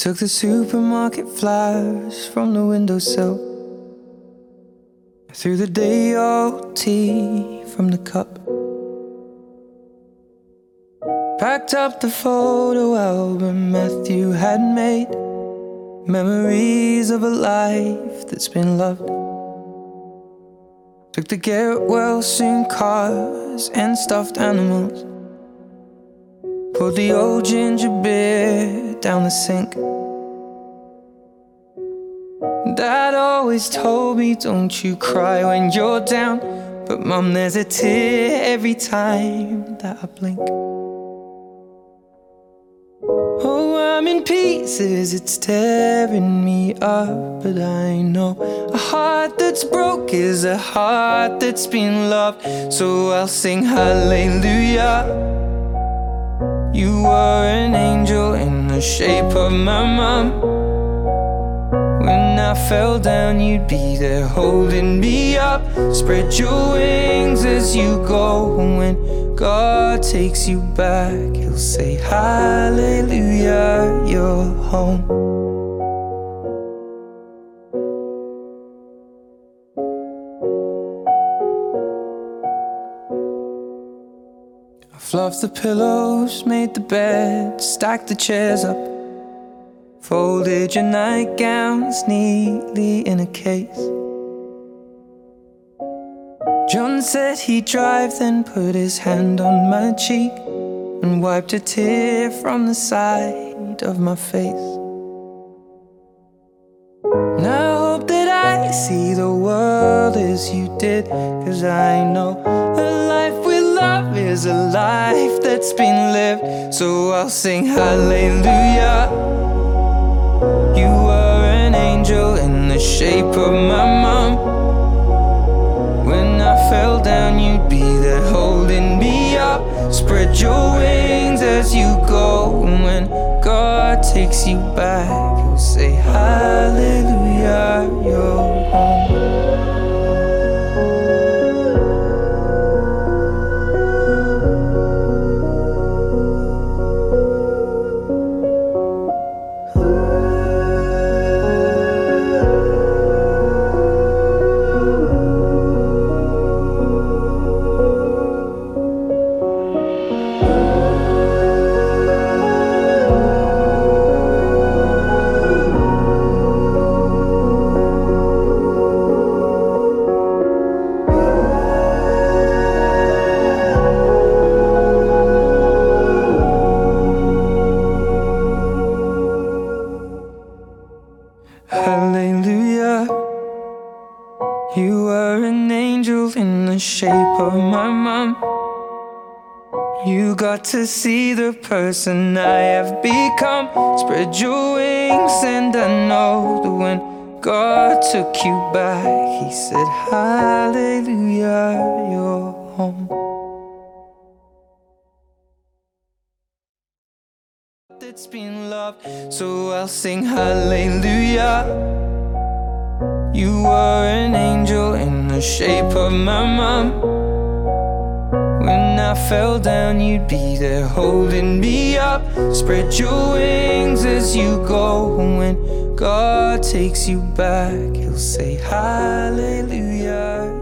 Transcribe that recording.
took the supermarket flowers from the windowsill. Threw the day old tea from the cup. Packed up the photo album Matthew had made. Memories of a life that's been loved. Took the get well soon cars and stuffed animals. Poured the old ginger beer down the sink. Dad always told me, don't you cry when you're down. But mum, there's a tear every time that I blink. Oh, I'm in pieces, it's tearing me up. But I know a heart that's broke is a heart that's been loved. So I'll sing hallelujah. You were an angel in the shape of my mom. When I fell down, you'd be there holding me up. Spread your wings as you go. And when God takes you back, He'll say, Hallelujah, you're home. Fluffed the pillows, made the bed, stacked the chairs up. Folded your nightgowns neatly in a case. John said he'd drive, then put his hand on my cheek and wiped a tear from the side of my face. And I hope that I see the world as you did, cause I know a life love is a life that's been lived. So I'll sing hallelujah. You were an angel in the shape of my mom. When I fell down, you'd be there holding me up. Spread your wings as you go. And when God takes you back, He'll say, Hallelujah, you're home. You were an angel in the shape of my mom. You got to see the person I have become. Spread your wings, and I know that when God took you back, He said, Hallelujah, you're home. It's been loved, so I'll sing hallelujah. You were an angel in the shape of my mom. When I fell down, you'd be there holding me up. Spread your wings as you go. When God takes you back, He'll say, Hallelujah.